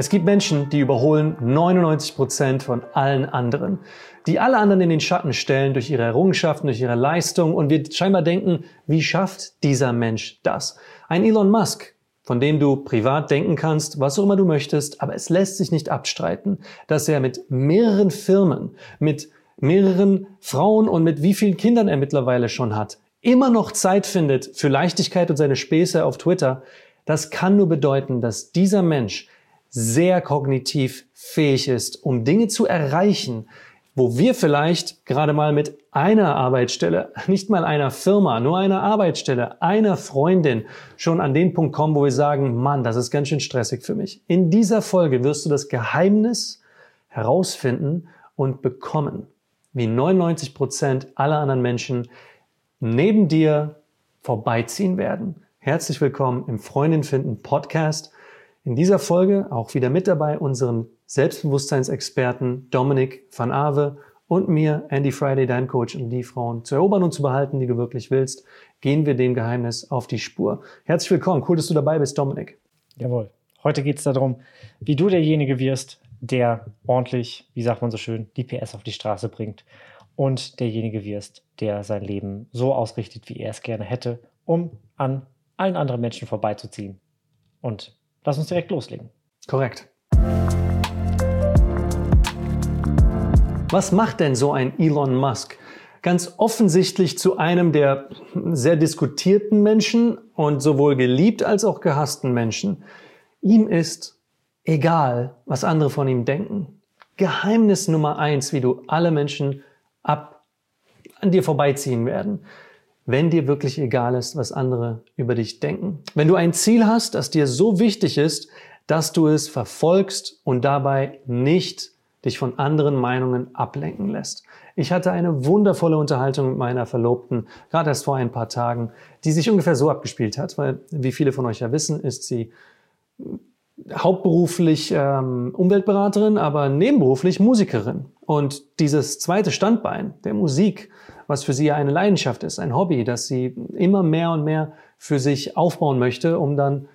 Es gibt Menschen, die überholen 99 Prozent von allen anderen, die alle anderen in den Schatten stellen durch ihre Errungenschaften, durch ihre Leistung und wir scheinbar denken, wie schafft dieser Mensch das? Ein Elon Musk, von dem du privat denken kannst, was auch immer du möchtest, aber es lässt sich nicht abstreiten, dass er mit mehreren Firmen, mit mehreren Frauen und mit wie vielen Kindern er mittlerweile schon hat, immer noch Zeit findet für Leichtigkeit und seine Späße auf Twitter, das kann nur bedeuten, dass dieser Mensch sehr kognitiv fähig ist, um Dinge zu erreichen, wo wir vielleicht gerade mal mit einer Arbeitsstelle, nicht mal einer Firma, nur einer Arbeitsstelle, einer Freundin schon an den Punkt kommen, wo wir sagen, Mann, das ist ganz schön stressig für mich. In dieser Folge wirst du das Geheimnis herausfinden und bekommen, wie 99 Prozent aller anderen Menschen neben dir vorbeiziehen werden. Herzlich willkommen im Freundin finden Podcast. In dieser Folge auch wieder mit dabei unseren Selbstbewusstseinsexperten Dominik van Ave und mir, Andy Friday, dein Coach, um die Frauen zu erobern und zu behalten, die du wirklich willst, gehen wir dem Geheimnis auf die Spur. Herzlich willkommen, cool, dass du dabei bist, Dominik. Jawohl. Heute geht es darum, wie du derjenige wirst, der ordentlich, wie sagt man so schön, die PS auf die Straße bringt und derjenige wirst, der sein Leben so ausrichtet, wie er es gerne hätte, um an allen anderen Menschen vorbeizuziehen und Lass uns direkt loslegen. Korrekt. Was macht denn so ein Elon Musk? Ganz offensichtlich zu einem der sehr diskutierten Menschen und sowohl geliebt als auch gehassten Menschen. Ihm ist egal, was andere von ihm denken. Geheimnis Nummer eins, wie du alle Menschen ab an dir vorbeiziehen werden wenn dir wirklich egal ist, was andere über dich denken. Wenn du ein Ziel hast, das dir so wichtig ist, dass du es verfolgst und dabei nicht dich von anderen Meinungen ablenken lässt. Ich hatte eine wundervolle Unterhaltung mit meiner Verlobten, gerade erst vor ein paar Tagen, die sich ungefähr so abgespielt hat, weil, wie viele von euch ja wissen, ist sie hauptberuflich ähm, Umweltberaterin, aber nebenberuflich Musikerin. Und dieses zweite Standbein der Musik was für sie eine Leidenschaft ist, ein Hobby, das sie immer mehr und mehr für sich aufbauen möchte, um dann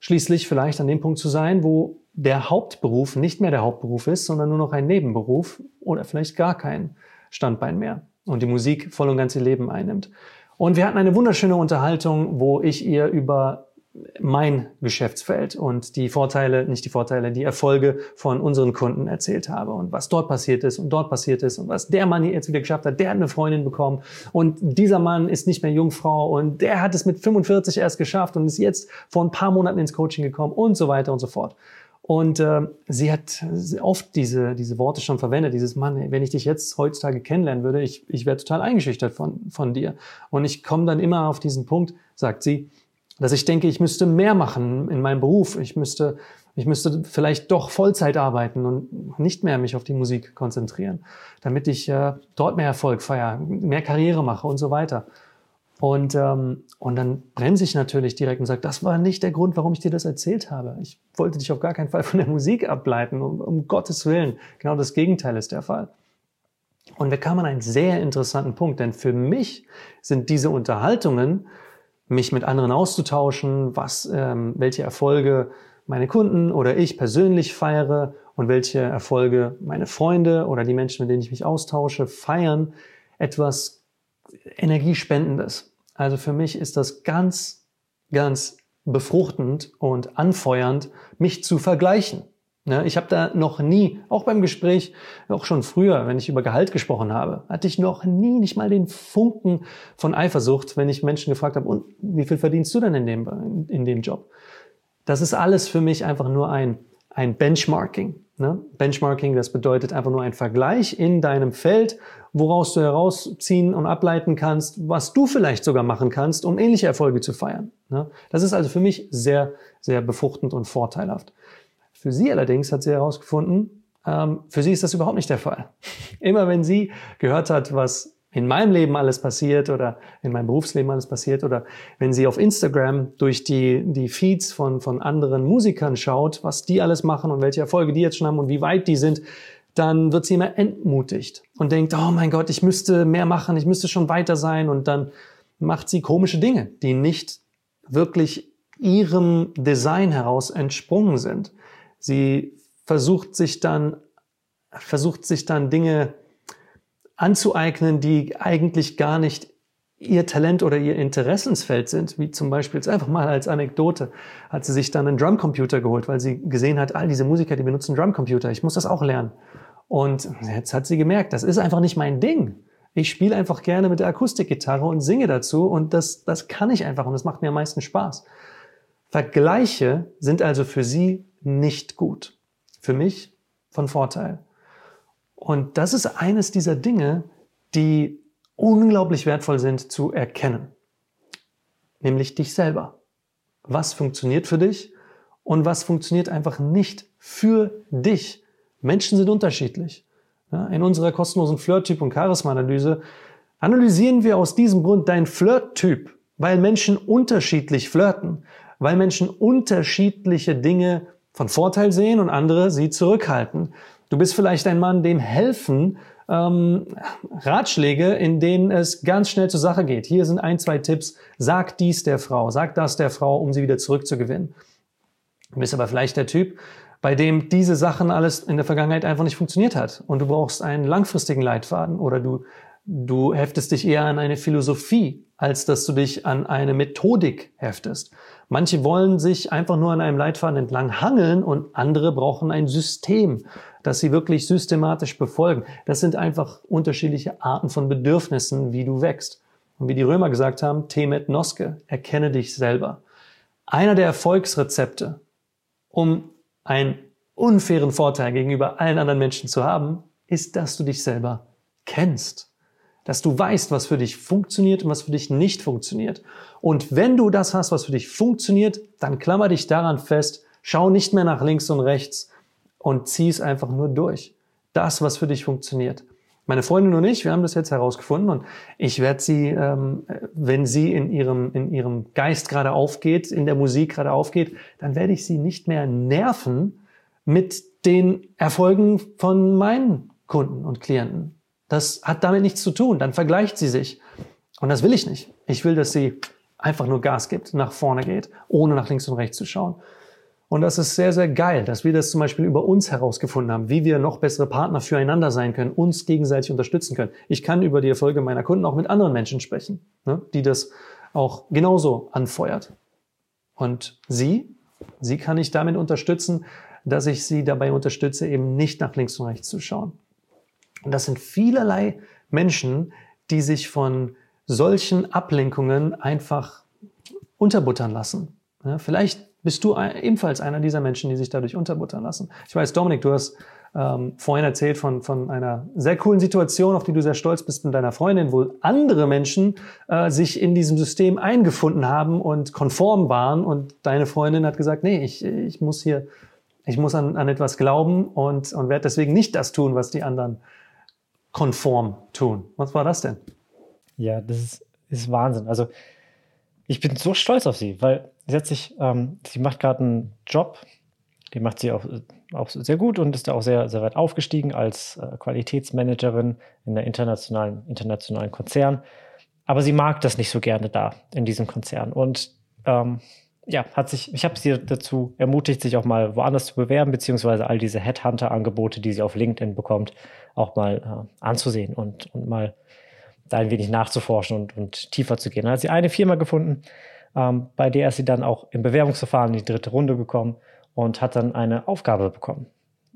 schließlich vielleicht an dem Punkt zu sein, wo der Hauptberuf nicht mehr der Hauptberuf ist, sondern nur noch ein Nebenberuf oder vielleicht gar kein Standbein mehr und die Musik voll und ganz ihr Leben einnimmt. Und wir hatten eine wunderschöne Unterhaltung, wo ich ihr über mein Geschäftsfeld und die Vorteile, nicht die Vorteile, die Erfolge von unseren Kunden erzählt habe und was dort passiert ist und dort passiert ist und was der Mann jetzt wieder geschafft hat. Der hat eine Freundin bekommen und dieser Mann ist nicht mehr Jungfrau und der hat es mit 45 erst geschafft und ist jetzt vor ein paar Monaten ins Coaching gekommen und so weiter und so fort. Und äh, sie hat oft diese, diese Worte schon verwendet, dieses Mann, wenn ich dich jetzt heutzutage kennenlernen würde, ich, ich wäre total eingeschüchtert von, von dir. Und ich komme dann immer auf diesen Punkt, sagt sie, dass ich denke, ich müsste mehr machen in meinem Beruf. Ich müsste, ich müsste vielleicht doch Vollzeit arbeiten und nicht mehr mich auf die Musik konzentrieren, damit ich äh, dort mehr Erfolg feiere, mehr Karriere mache und so weiter. Und, ähm, und dann bremse ich natürlich direkt und sage, das war nicht der Grund, warum ich dir das erzählt habe. Ich wollte dich auf gar keinen Fall von der Musik ableiten, um, um Gottes Willen. Genau das Gegenteil ist der Fall. Und wir kamen an einen sehr interessanten Punkt, denn für mich sind diese Unterhaltungen mich mit anderen auszutauschen, was, ähm, welche Erfolge meine Kunden oder ich persönlich feiere und welche Erfolge meine Freunde oder die Menschen, mit denen ich mich austausche, feiern, etwas Energiespendendes. Also für mich ist das ganz, ganz befruchtend und anfeuernd, mich zu vergleichen. Ne, ich habe da noch nie, auch beim Gespräch, auch schon früher, wenn ich über Gehalt gesprochen habe, hatte ich noch nie nicht mal den Funken von Eifersucht, wenn ich Menschen gefragt habe, und wie viel verdienst du denn in dem, in, dem Job? Das ist alles für mich einfach nur ein, ein Benchmarking. Ne? Benchmarking, das bedeutet einfach nur ein Vergleich in deinem Feld, woraus du herausziehen und ableiten kannst, was du vielleicht sogar machen kannst, um ähnliche Erfolge zu feiern. Ne? Das ist also für mich sehr, sehr befruchtend und vorteilhaft. Für sie allerdings hat sie herausgefunden, ähm, für sie ist das überhaupt nicht der Fall. Immer wenn sie gehört hat, was in meinem Leben alles passiert oder in meinem Berufsleben alles passiert oder wenn sie auf Instagram durch die, die Feeds von, von anderen Musikern schaut, was die alles machen und welche Erfolge die jetzt schon haben und wie weit die sind, dann wird sie immer entmutigt und denkt, oh mein Gott, ich müsste mehr machen, ich müsste schon weiter sein und dann macht sie komische Dinge, die nicht wirklich ihrem Design heraus entsprungen sind. Sie versucht sich dann, versucht sich dann Dinge anzueignen, die eigentlich gar nicht ihr Talent oder ihr Interessensfeld sind, wie zum Beispiel jetzt einfach mal als Anekdote, hat sie sich dann einen Drumcomputer geholt, weil sie gesehen hat, all diese Musiker, die benutzen Drumcomputer, ich muss das auch lernen. Und jetzt hat sie gemerkt, das ist einfach nicht mein Ding. Ich spiele einfach gerne mit der Akustikgitarre und singe dazu und das, das kann ich einfach und das macht mir am meisten Spaß. Vergleiche sind also für sie nicht gut. Für mich von Vorteil. Und das ist eines dieser Dinge, die unglaublich wertvoll sind zu erkennen. Nämlich dich selber. Was funktioniert für dich und was funktioniert einfach nicht für dich. Menschen sind unterschiedlich. in unserer kostenlosen Flirt-Typ- und Charisma-Analyse analysieren wir aus diesem Grund deinen Flirt-Typ, weil Menschen unterschiedlich flirten, weil Menschen unterschiedliche Dinge von Vorteil sehen und andere sie zurückhalten. Du bist vielleicht ein Mann, dem helfen ähm, Ratschläge, in denen es ganz schnell zur Sache geht. Hier sind ein, zwei Tipps. Sag dies der Frau, sag das der Frau, um sie wieder zurückzugewinnen. Du bist aber vielleicht der Typ, bei dem diese Sachen alles in der Vergangenheit einfach nicht funktioniert hat und du brauchst einen langfristigen Leitfaden oder du, du heftest dich eher an eine Philosophie, als dass du dich an eine Methodik heftest. Manche wollen sich einfach nur an einem Leitfaden entlang hangeln und andere brauchen ein System, das sie wirklich systematisch befolgen. Das sind einfach unterschiedliche Arten von Bedürfnissen, wie du wächst. Und wie die Römer gesagt haben, Temet Noske, erkenne dich selber. Einer der Erfolgsrezepte, um einen unfairen Vorteil gegenüber allen anderen Menschen zu haben, ist, dass du dich selber kennst. Dass du weißt, was für dich funktioniert und was für dich nicht funktioniert. Und wenn du das hast, was für dich funktioniert, dann klammer dich daran fest, schau nicht mehr nach links und rechts, und zieh es einfach nur durch. Das, was für dich funktioniert. Meine Freundin und ich, wir haben das jetzt herausgefunden und ich werde sie, ähm, wenn sie in ihrem, in ihrem Geist gerade aufgeht, in der Musik gerade aufgeht, dann werde ich sie nicht mehr nerven mit den Erfolgen von meinen Kunden und Klienten. Das hat damit nichts zu tun. Dann vergleicht sie sich. Und das will ich nicht. Ich will, dass sie einfach nur Gas gibt, nach vorne geht, ohne nach links und rechts zu schauen. Und das ist sehr, sehr geil, dass wir das zum Beispiel über uns herausgefunden haben, wie wir noch bessere Partner füreinander sein können, uns gegenseitig unterstützen können. Ich kann über die Erfolge meiner Kunden auch mit anderen Menschen sprechen, ne, die das auch genauso anfeuert. Und sie, sie kann ich damit unterstützen, dass ich sie dabei unterstütze, eben nicht nach links und rechts zu schauen. Und das sind vielerlei Menschen, die sich von solchen Ablenkungen einfach unterbuttern lassen. Ja, vielleicht bist du ebenfalls einer dieser Menschen, die sich dadurch unterbuttern lassen. Ich weiß, Dominik, du hast ähm, vorhin erzählt von, von einer sehr coolen Situation, auf die du sehr stolz bist mit deiner Freundin, wo andere Menschen äh, sich in diesem System eingefunden haben und konform waren und deine Freundin hat gesagt, nee, ich, ich muss hier, ich muss an, an etwas glauben und, und werde deswegen nicht das tun, was die anderen konform tun. Was war das denn? Ja, das ist, ist Wahnsinn. Also ich bin so stolz auf sie, weil sie hat sich, ähm, sie macht gerade einen Job, den macht sie auch, auch sehr gut und ist da auch sehr, sehr weit aufgestiegen als äh, Qualitätsmanagerin in einer internationalen, internationalen Konzern. Aber sie mag das nicht so gerne da in diesem Konzern. Und ähm, ja, hat sich, ich habe sie dazu ermutigt, sich auch mal woanders zu bewerben, beziehungsweise all diese Headhunter-Angebote, die sie auf LinkedIn bekommt, auch mal äh, anzusehen und, und mal da ein wenig nachzuforschen und, und tiefer zu gehen. Dann hat sie eine Firma gefunden, ähm, bei der ist sie dann auch im Bewerbungsverfahren in die dritte Runde gekommen und hat dann eine Aufgabe bekommen.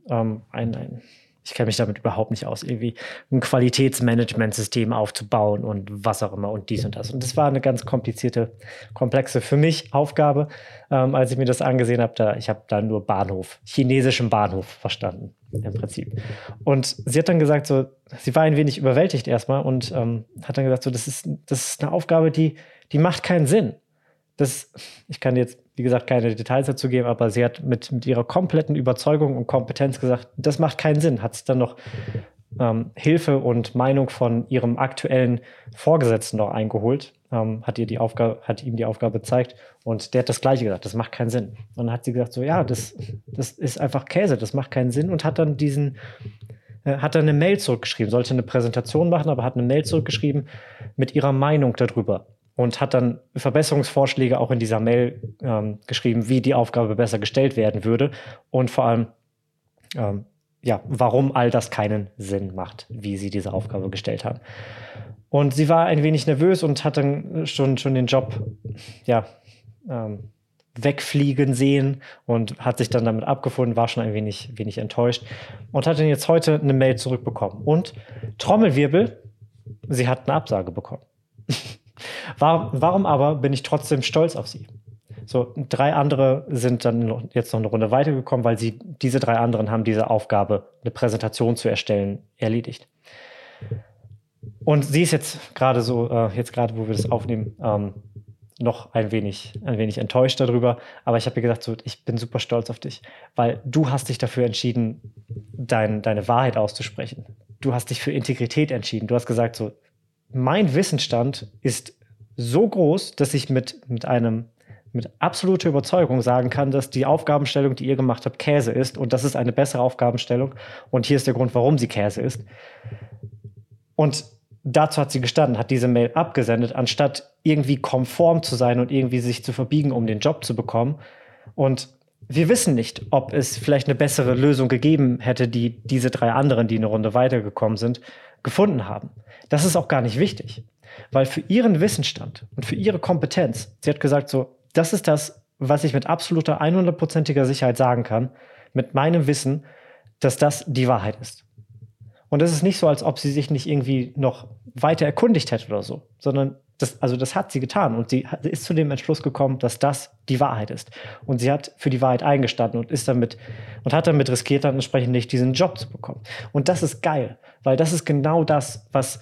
Ähm, ein, ein, ich kenne mich damit überhaupt nicht aus, irgendwie ein Qualitätsmanagementsystem aufzubauen und was auch immer und dies und das. Und das war eine ganz komplizierte, komplexe für mich Aufgabe, ähm, als ich mir das angesehen habe. Da, ich habe da nur Bahnhof, chinesischen Bahnhof verstanden im Prinzip. Und sie hat dann gesagt, so, sie war ein wenig überwältigt erstmal und ähm, hat dann gesagt, so, das ist, das ist eine Aufgabe, die, die macht keinen Sinn das, ich kann jetzt, wie gesagt, keine Details dazu geben, aber sie hat mit, mit ihrer kompletten Überzeugung und Kompetenz gesagt, das macht keinen Sinn. Hat sich dann noch ähm, Hilfe und Meinung von ihrem aktuellen Vorgesetzten noch eingeholt, ähm, hat, ihr die Aufgabe, hat ihm die Aufgabe gezeigt und der hat das Gleiche gesagt, das macht keinen Sinn. Und dann hat sie gesagt, so, ja, das, das ist einfach Käse, das macht keinen Sinn und hat dann diesen, äh, hat dann eine Mail zurückgeschrieben, sollte eine Präsentation machen, aber hat eine Mail zurückgeschrieben mit ihrer Meinung darüber und hat dann Verbesserungsvorschläge auch in dieser Mail ähm, geschrieben, wie die Aufgabe besser gestellt werden würde und vor allem, ähm, ja, warum all das keinen Sinn macht, wie sie diese Aufgabe gestellt haben. Und sie war ein wenig nervös und hat dann schon, schon den Job, ja, ähm, wegfliegen sehen und hat sich dann damit abgefunden, war schon ein wenig, wenig enttäuscht und hat dann jetzt heute eine Mail zurückbekommen. Und Trommelwirbel, sie hat eine Absage bekommen. Warum aber bin ich trotzdem stolz auf sie? So, drei andere sind dann noch, jetzt noch eine Runde weitergekommen, weil sie, diese drei anderen haben diese Aufgabe, eine Präsentation zu erstellen, erledigt. Und sie ist jetzt gerade so, äh, jetzt gerade, wo wir das aufnehmen, ähm, noch ein wenig, ein wenig enttäuscht darüber. Aber ich habe mir gedacht, so, ich bin super stolz auf dich, weil du hast dich dafür entschieden, dein, deine Wahrheit auszusprechen. Du hast dich für Integrität entschieden. Du hast gesagt, so, mein Wissensstand ist so groß, dass ich mit, mit einem mit absoluter Überzeugung sagen kann, dass die Aufgabenstellung, die ihr gemacht habt, Käse ist und das ist eine bessere Aufgabenstellung und hier ist der Grund, warum sie Käse ist. Und dazu hat sie gestanden, hat diese Mail abgesendet, anstatt irgendwie konform zu sein und irgendwie sich zu verbiegen, um den Job zu bekommen. Und wir wissen nicht, ob es vielleicht eine bessere Lösung gegeben hätte, die diese drei anderen, die eine Runde weitergekommen sind, gefunden haben. Das ist auch gar nicht wichtig, weil für ihren Wissensstand und für ihre Kompetenz, sie hat gesagt, so, das ist das, was ich mit absoluter 100%iger Sicherheit sagen kann, mit meinem Wissen, dass das die Wahrheit ist. Und es ist nicht so, als ob sie sich nicht irgendwie noch weiter erkundigt hätte oder so, sondern das, also das hat sie getan und sie ist zu dem Entschluss gekommen, dass das die Wahrheit ist. Und sie hat für die Wahrheit eingestanden und ist damit und hat damit riskiert, dann entsprechend nicht diesen Job zu bekommen. Und das ist geil, weil das ist genau das, was,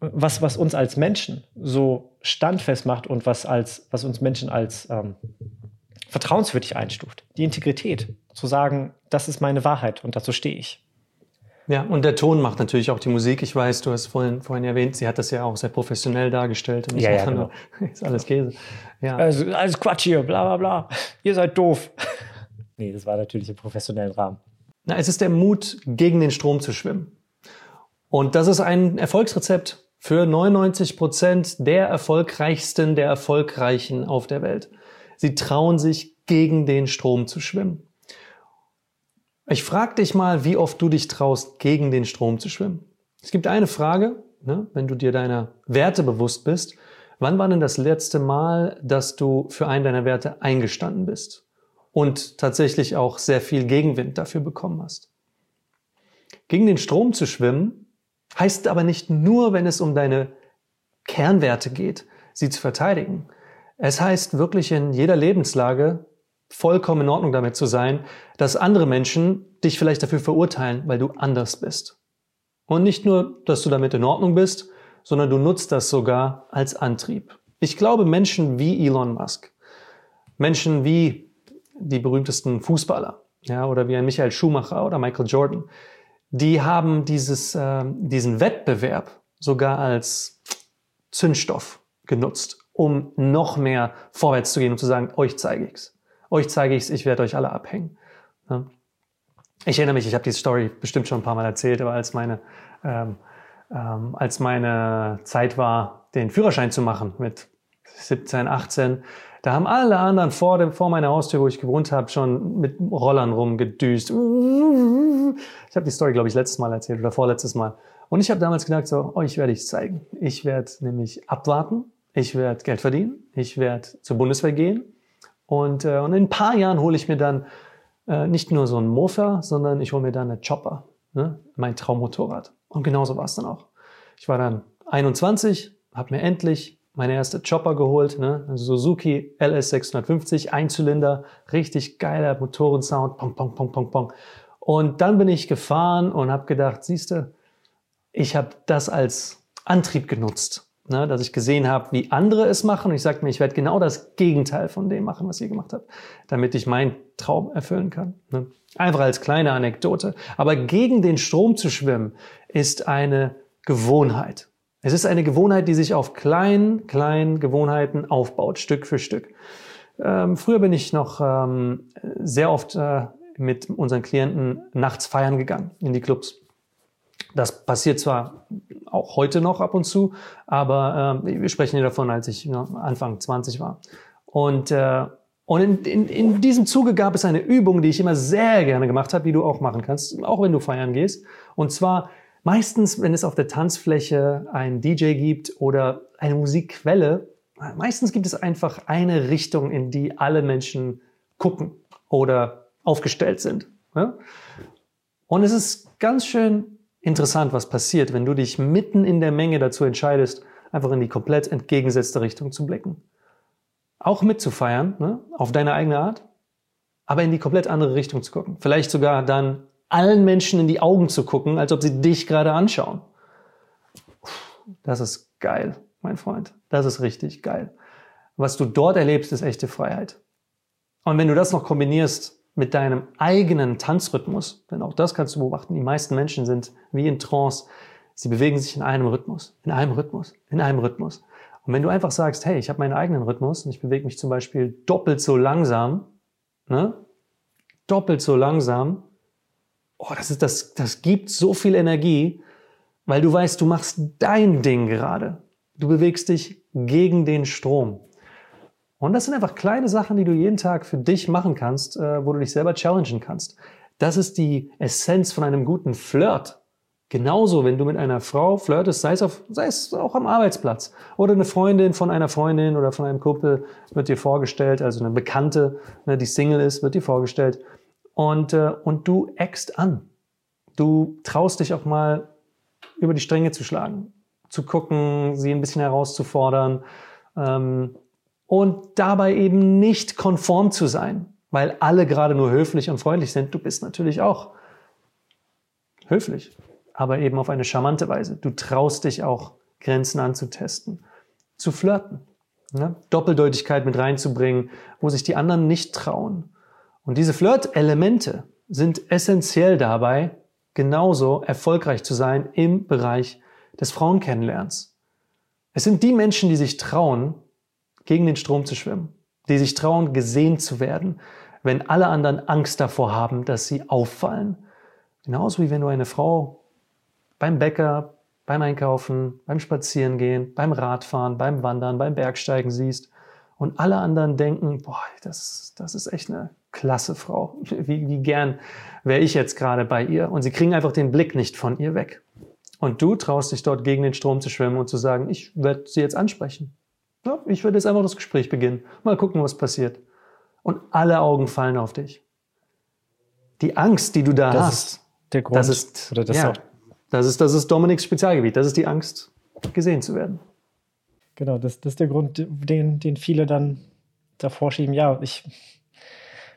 was, was uns als Menschen so standfest macht und was, als, was uns Menschen als ähm, vertrauenswürdig einstuft. Die Integrität, zu sagen, das ist meine Wahrheit und dazu stehe ich. Ja, und der Ton macht natürlich auch die Musik. Ich weiß, du hast vorhin, vorhin erwähnt, sie hat das ja auch sehr professionell dargestellt. Und ja, ja, genau. ist alles Käse. Ja. Also, alles Quatsch hier, bla bla bla. Ihr seid doof. nee, das war natürlich im professionellen Rahmen. Na, es ist der Mut, gegen den Strom zu schwimmen. Und das ist ein Erfolgsrezept für 99 Prozent der erfolgreichsten, der erfolgreichen auf der Welt. Sie trauen sich, gegen den Strom zu schwimmen. Ich frage dich mal, wie oft du dich traust, gegen den Strom zu schwimmen. Es gibt eine Frage, ne, wenn du dir deiner Werte bewusst bist. Wann war denn das letzte Mal, dass du für einen deiner Werte eingestanden bist und tatsächlich auch sehr viel Gegenwind dafür bekommen hast? Gegen den Strom zu schwimmen heißt aber nicht nur, wenn es um deine Kernwerte geht, sie zu verteidigen. Es heißt wirklich in jeder Lebenslage vollkommen in Ordnung damit zu sein, dass andere Menschen dich vielleicht dafür verurteilen, weil du anders bist. Und nicht nur, dass du damit in Ordnung bist, sondern du nutzt das sogar als Antrieb. Ich glaube, Menschen wie Elon Musk, Menschen wie die berühmtesten Fußballer, ja, oder wie ein Michael Schumacher oder Michael Jordan, die haben dieses, äh, diesen Wettbewerb sogar als Zündstoff genutzt, um noch mehr vorwärts zu gehen und zu sagen, euch zeige ich's euch zeige ich es, ich werde euch alle abhängen. Ja. Ich erinnere mich, ich habe diese Story bestimmt schon ein paar Mal erzählt, aber als meine, ähm, ähm, als meine Zeit war, den Führerschein zu machen mit 17, 18, da haben alle anderen vor, dem, vor meiner Haustür, wo ich gewohnt habe, schon mit Rollern rumgedüst. Ich habe die Story, glaube ich, letztes Mal erzählt oder vorletztes Mal. Und ich habe damals gedacht, so, euch werde ich zeigen. Ich werde nämlich abwarten, ich werde Geld verdienen, ich werde zur Bundeswehr gehen, und, äh, und in ein paar Jahren hole ich mir dann äh, nicht nur so einen Mofa, sondern ich hole mir dann eine Chopper, ne? mein Traummotorrad. Und genauso war es dann auch. Ich war dann 21, habe mir endlich meine erste Chopper geholt, ne? Suzuki LS650, Einzylinder, richtig geiler Motorensound, pong, pong, pong, pong, pong. Und dann bin ich gefahren und habe gedacht, siehste, ich habe das als Antrieb genutzt ne, dass ich gesehen habe, wie andere es machen. Und ich sagte mir, ich werde genau das Gegenteil von dem machen, was ihr gemacht habt, damit ich meinen Traum erfüllen kann. Ne. Einfach als kleine Anekdote. Aber gegen den Strom zu schwimmen ist eine Gewohnheit. Es ist eine Gewohnheit, die sich auf kleinen, kleinen Gewohnheiten aufbaut, Stück für Stück. Ähm, früher bin ich noch ähm, sehr oft äh, mit unseren Klienten nachts feiern gegangen in die Clubs. Das passiert zwar auch heute noch ab und zu, aber äh, wir sprechen hier davon, als ich ne, Anfang 20 war. Und, äh, und in, in, in diesem Zuge gab es eine Übung, die ich immer sehr gerne gemacht habe, die du auch machen kannst, auch wenn du feiern gehst. Und zwar meistens, wenn es auf der Tanzfläche einen DJ gibt oder eine Musikquelle, meistens gibt es einfach eine Richtung, in die alle Menschen gucken oder aufgestellt sind. Und es ist ganz schön interessant, was passiert, wenn du dich mitten in der Menge dazu entscheidest, einfach in die komplett entgegengesetzte Richtung zu blicken. Auch mitzufeiern, ne? auf deine eigene Art, aber in die komplett andere Richtung zu gucken. Vielleicht sogar dann allen Menschen in die Augen zu gucken, als ob sie dich gerade anschauen. Das ist geil, mein Freund. Das ist richtig geil. Was du dort erlebst, ist echte Freiheit. Und wenn du das noch kombinierst mit deinem eigenen Tanzrhythmus, denn auch das kannst du beobachten, die meisten Menschen sind wie in Trance, sie bewegen sich in einem Rhythmus, in einem Rhythmus, in einem Rhythmus. Und wenn du einfach sagst, hey, ich habe meinen eigenen Rhythmus und ich bewege mich zum Beispiel doppelt so langsam, ne? doppelt so langsam, oh, das, ist, das, das gibt so viel Energie, weil du weißt, du machst dein Ding gerade. Du bewegst dich gegen den Strom. Und das sind einfach kleine Sachen, die du jeden Tag für dich machen kannst, äh, wo du dich selber challengen kannst. Das ist die Essenz von einem guten Flirt. Genauso, wenn du mit einer Frau flirtest, sei es, auf, sei es auch am Arbeitsplatz oder eine Freundin von einer Freundin oder von einem Kumpel wird dir vorgestellt, also eine Bekannte, ne, die Single ist, wird dir vorgestellt und, äh, und du eckst an. Du traust dich auch mal über die Stränge zu schlagen, zu gucken, sie ein bisschen herauszufordern. Ähm, und dabei eben nicht konform zu sein, weil alle gerade nur höflich und freundlich sind. Du bist natürlich auch höflich, aber eben auf eine charmante Weise. Du traust dich auch, Grenzen anzutesten, zu flirten, ne? Doppeldeutigkeit mit reinzubringen, wo sich die anderen nicht trauen. Und diese Flirt-Elemente sind essentiell dabei, genauso erfolgreich zu sein im Bereich des Frauenkennenlernens. Es sind die Menschen, die sich trauen, gegen den Strom zu schwimmen, die sich trauen, gesehen zu werden, wenn alle anderen Angst davor haben, dass sie auffallen. Genauso wie wenn du eine Frau beim Bäcker, beim Einkaufen, beim Spazierengehen, beim Radfahren, beim Wandern, beim Bergsteigen siehst und alle anderen denken, boah, das, das ist echt eine klasse Frau. Wie, wie gern wäre ich jetzt gerade bei ihr? Und sie kriegen einfach den Blick nicht von ihr weg. Und du traust dich dort gegen den Strom zu schwimmen und zu sagen, ich werde sie jetzt ansprechen. Ja, ich werde jetzt einfach das Gespräch beginnen. Mal gucken, was passiert. Und alle Augen fallen auf dich. Die Angst, die du da das hast, ist der Grund, das ist, oder das ja, das ist, das ist Dominiks Spezialgebiet. Das ist die Angst, gesehen zu werden. Genau, das, das ist der Grund, den, den viele dann davor schieben. Ja, ich,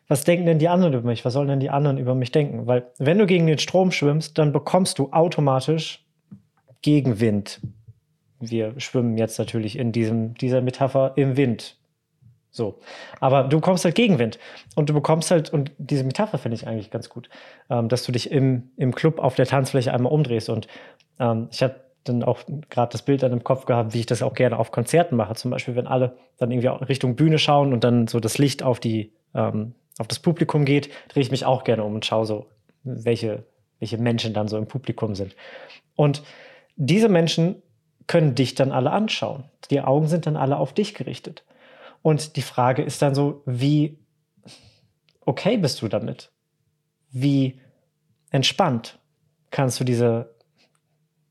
was denken denn die anderen über mich? Was sollen denn die anderen über mich denken? Weil, wenn du gegen den Strom schwimmst, dann bekommst du automatisch Gegenwind wir schwimmen jetzt natürlich in diesem, dieser Metapher im Wind. So. Aber du bekommst halt Gegenwind. Und du bekommst halt, und diese Metapher finde ich eigentlich ganz gut, ähm, dass du dich im, im Club auf der Tanzfläche einmal umdrehst. Und ähm, ich habe dann auch gerade das Bild dann im Kopf gehabt, wie ich das auch gerne auf Konzerten mache. Zum Beispiel, wenn alle dann irgendwie Richtung Bühne schauen und dann so das Licht auf die, ähm, auf das Publikum geht, drehe ich mich auch gerne um und schaue so, welche, welche Menschen dann so im Publikum sind. Und diese Menschen können dich dann alle anschauen. Die Augen sind dann alle auf dich gerichtet. Und die Frage ist dann so, wie okay bist du damit? Wie entspannt kannst du diese,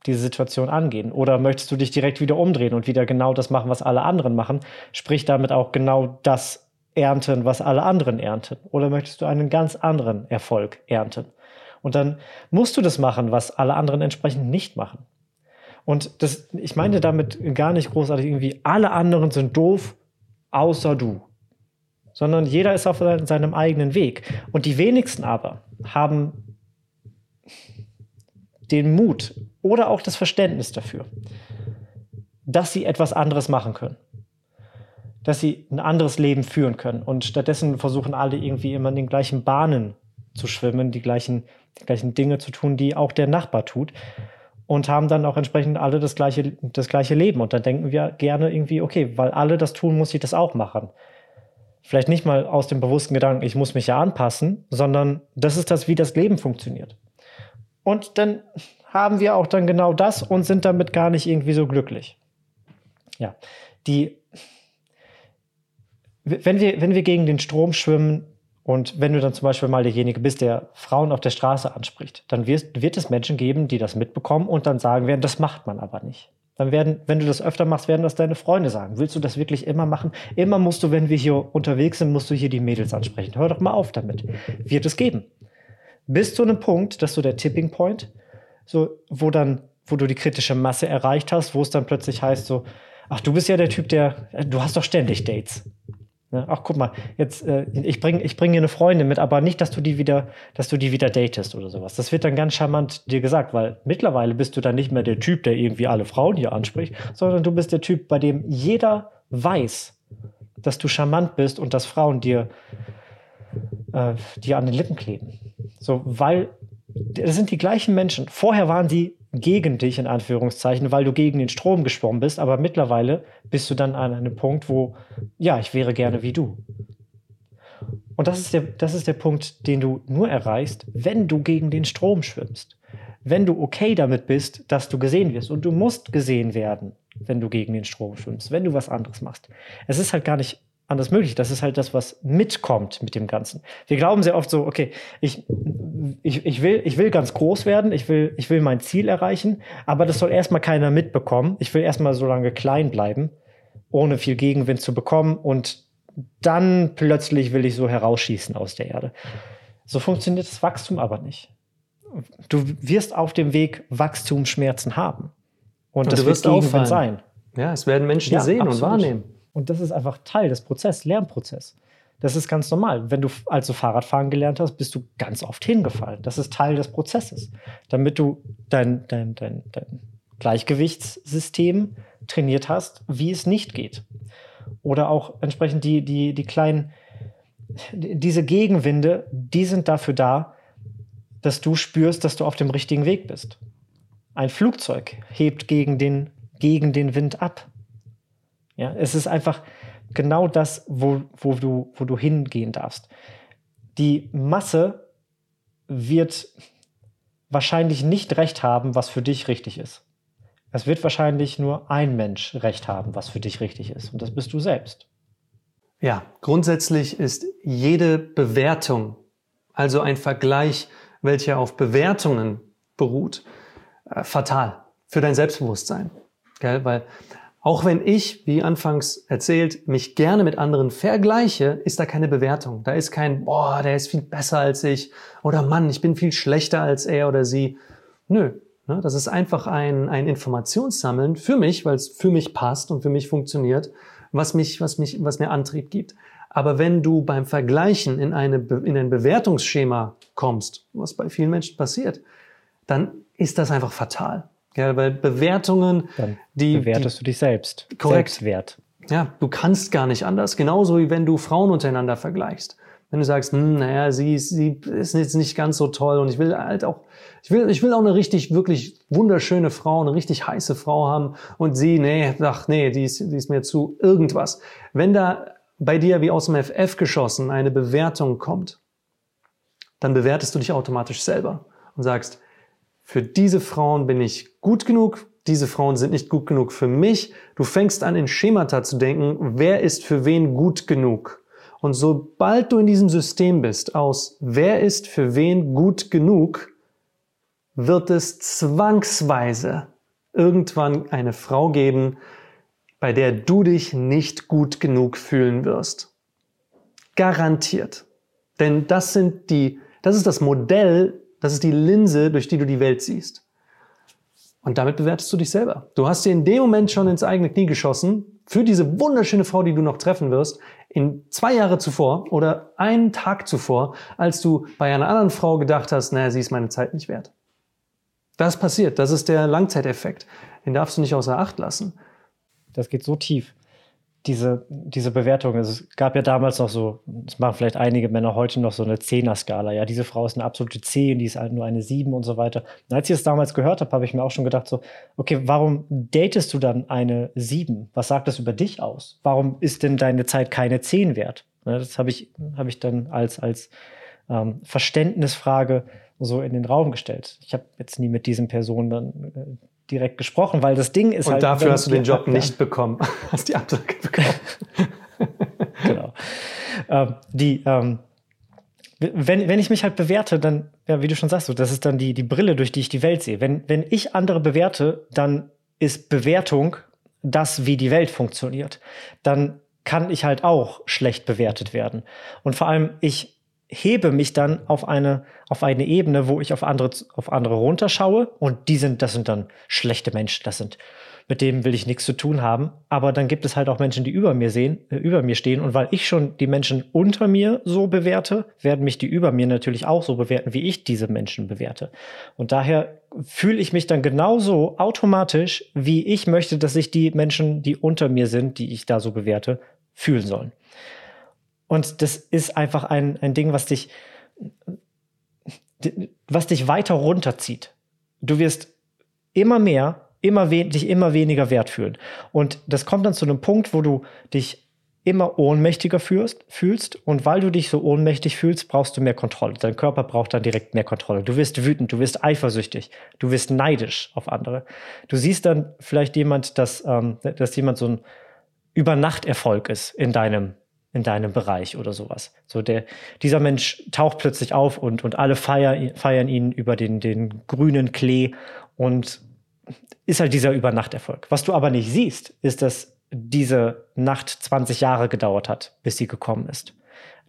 diese Situation angehen? Oder möchtest du dich direkt wieder umdrehen und wieder genau das machen, was alle anderen machen? Sprich damit auch genau das ernten, was alle anderen ernten? Oder möchtest du einen ganz anderen Erfolg ernten? Und dann musst du das machen, was alle anderen entsprechend nicht machen. Und das, ich meine damit gar nicht großartig irgendwie, alle anderen sind doof, außer du. Sondern jeder ist auf seinem eigenen Weg. Und die wenigsten aber haben den Mut oder auch das Verständnis dafür, dass sie etwas anderes machen können. Dass sie ein anderes Leben führen können. Und stattdessen versuchen alle irgendwie immer in den gleichen Bahnen zu schwimmen, die gleichen, die gleichen Dinge zu tun, die auch der Nachbar tut und haben dann auch entsprechend alle das gleiche, das gleiche Leben. Und dann denken wir gerne irgendwie, okay, weil alle das tun, muss ich das auch machen. Vielleicht nicht mal aus dem bewussten Gedanken, ich muss mich ja anpassen, sondern das ist das, wie das Leben funktioniert. Und dann haben wir auch dann genau das und sind damit gar nicht irgendwie so glücklich. Ja, die, wenn wir, wenn wir gegen den Strom schwimmen und wenn du dann zum Beispiel mal derjenige bist, der Frauen auf der Straße anspricht, dann wirst, wird es Menschen geben, die das mitbekommen und dann sagen werden, das macht man aber nicht. Dann werden, wenn du das öfter machst, werden das deine Freunde sagen. Willst du das wirklich immer machen? Immer musst du, wenn wir hier unterwegs sind, musst du hier die Mädels ansprechen. Hör doch mal auf damit. Wird es geben. Bis zu einem Punkt, dass du der Tipping Point, so, wo dann, wo du die kritische Masse erreicht hast, wo es dann plötzlich heißt so, ach, du bist ja der Typ, der, du hast doch ständig Dates. Ne? Ach, guck mal, jetzt, äh, ich bringe ich bring dir eine Freundin mit, aber nicht, dass du die wieder, dass du die wieder datest oder sowas. Das wird dann ganz charmant dir gesagt, weil mittlerweile bist du dann nicht mehr der Typ, der irgendwie alle Frauen hier anspricht, sondern du bist der Typ, bei dem jeder weiß, dass du charmant bist und dass Frauen dir, äh, dir an den Lippen kleben. So, weil das sind die gleichen Menschen. Vorher waren die gegen dich, in Anführungszeichen, weil du gegen den Strom geschwommen bist, aber mittlerweile bist du dann an einem Punkt, wo, ja, ich wäre gerne wie du. Und das ist der, das ist der Punkt, den du nur erreichst, wenn du gegen den Strom schwimmst. Wenn du okay damit bist, dass du gesehen wirst. Und du musst gesehen werden, wenn du gegen den Strom schwimmst, wenn du was anderes machst. Es ist halt gar nicht anders möglich. Das ist halt das, was mitkommt mit dem Ganzen. Wir glauben sehr oft so, okay, ich, ich, ich, will, ich will ganz groß werden, ich will, ich will mein Ziel erreichen, aber das soll erstmal keiner mitbekommen. Ich will erstmal so lange klein bleiben, ohne viel Gegenwind zu bekommen und dann plötzlich will ich so herausschießen aus der Erde. So funktioniert das Wachstum aber nicht. Du wirst auf dem Weg Wachstumsschmerzen haben. Und, und das wird Gegenwind sein. Ja, es werden Menschen ja, sehen absolut. und wahrnehmen. Und das ist einfach Teil des Prozesses, Lernprozess. Das ist ganz normal. Wenn du also Fahrradfahren gelernt hast, bist du ganz oft hingefallen. Das ist Teil des Prozesses. Damit du dein, dein, dein, dein Gleichgewichtssystem trainiert hast, wie es nicht geht. Oder auch entsprechend die, die, die kleinen, diese Gegenwinde, die sind dafür da, dass du spürst, dass du auf dem richtigen Weg bist. Ein Flugzeug hebt gegen den, gegen den Wind ab. Ja, es ist einfach genau das, wo, wo, du, wo du hingehen darfst. Die Masse wird wahrscheinlich nicht recht haben, was für dich richtig ist. Es wird wahrscheinlich nur ein Mensch recht haben, was für dich richtig ist. Und das bist du selbst. Ja, grundsätzlich ist jede Bewertung, also ein Vergleich, welcher auf Bewertungen beruht, äh, fatal für dein Selbstbewusstsein. Gell? Weil auch wenn ich, wie anfangs erzählt, mich gerne mit anderen vergleiche, ist da keine Bewertung. Da ist kein, boah, der ist viel besser als ich oder Mann, ich bin viel schlechter als er oder sie. Nö, das ist einfach ein, ein Informationssammeln für mich, weil es für mich passt und für mich funktioniert, was mich, was mich, was mir Antrieb gibt. Aber wenn du beim Vergleichen in, eine, in ein Bewertungsschema kommst, was bei vielen Menschen passiert, dann ist das einfach fatal. Ja, weil Bewertungen, Dann die bewertest die, du dich selbst. Korrekt. Selbstwert. Ja, du kannst gar nicht anders. Genauso wie wenn du Frauen untereinander vergleichst. Wenn du sagst, hm, naja, sie, sie ist jetzt nicht ganz so toll und ich will halt auch, ich will, ich will auch eine richtig, wirklich wunderschöne Frau, eine richtig heiße Frau haben und sie, nee, ach nee, die ist, die ist mir zu irgendwas. Wenn da bei dir wie aus dem FF geschossen eine Bewertung kommt, dann bewertest du dich automatisch selber und sagst, für diese Frauen bin ich gut genug, diese Frauen sind nicht gut genug für mich. Du fängst an, in Schemata zu denken, wer ist für wen gut genug. Und sobald du in diesem System bist, aus wer ist für wen gut genug, wird es zwangsweise irgendwann eine Frau geben, bei der du dich nicht gut genug fühlen wirst. Garantiert. Denn das sind die, das ist das Modell das ist die Linse, durch die du die Welt siehst. Und damit bewertest du dich selber. Du hast dir in dem Moment schon ins eigene Knie geschossen für diese wunderschöne Frau, die du noch treffen wirst, in zwei Jahre zuvor oder einen Tag zuvor, als du bei einer anderen Frau gedacht hast, naja, sie ist meine Zeit nicht wert. Das passiert. Das ist der Langzeiteffekt. Den darfst du nicht außer Acht lassen. Das geht so tief diese, diese Bewertung, es gab ja damals noch so, das machen vielleicht einige Männer heute noch so eine Zehner-Skala. Ja, diese Frau ist eine absolute Zehn, die ist halt nur eine Sieben und so weiter. Und als ich das damals gehört habe, habe ich mir auch schon gedacht, so, okay, warum datest du dann eine Sieben? Was sagt das über dich aus? Warum ist denn deine Zeit keine Zehn wert? Das habe ich, habe ich dann als, als ähm, Verständnisfrage so in den Raum gestellt. Ich habe jetzt nie mit diesen Personen dann äh, direkt gesprochen, weil das Ding ist Und halt. dafür hast du den Job nicht bekommen. Hast die Absage bekommen. genau. ähm, die, ähm, wenn, wenn ich mich halt bewerte, dann, ja, wie du schon sagst, so, das ist dann die, die Brille, durch die ich die Welt sehe. Wenn, wenn ich andere bewerte, dann ist Bewertung das, wie die Welt funktioniert. Dann kann ich halt auch schlecht bewertet werden. Und vor allem, ich hebe mich dann auf eine, auf eine Ebene, wo ich auf andere, auf andere runterschaue und die sind, das sind dann schlechte Menschen, das sind, mit denen will ich nichts zu tun haben. Aber dann gibt es halt auch Menschen, die über mir sehen, äh, über mir stehen. Und weil ich schon die Menschen unter mir so bewerte, werden mich die über mir natürlich auch so bewerten, wie ich diese Menschen bewerte. Und daher fühle ich mich dann genauso automatisch, wie ich möchte, dass sich die Menschen, die unter mir sind, die ich da so bewerte, fühlen sollen. Und das ist einfach ein, ein Ding, was dich, was dich weiter runterzieht. Du wirst immer mehr, immer dich immer weniger wert fühlen. Und das kommt dann zu einem Punkt, wo du dich immer ohnmächtiger fühlst, fühlst. Und weil du dich so ohnmächtig fühlst, brauchst du mehr Kontrolle. Dein Körper braucht dann direkt mehr Kontrolle. Du wirst wütend, du wirst eifersüchtig, du wirst neidisch auf andere. Du siehst dann vielleicht jemand, dass, ähm, dass jemand so ein Übernachterfolg ist in deinem in deinem Bereich oder sowas. So der, dieser Mensch taucht plötzlich auf und, und alle feier, feiern ihn über den, den grünen Klee und ist halt dieser Übernachterfolg. Was du aber nicht siehst, ist, dass diese Nacht 20 Jahre gedauert hat, bis sie gekommen ist.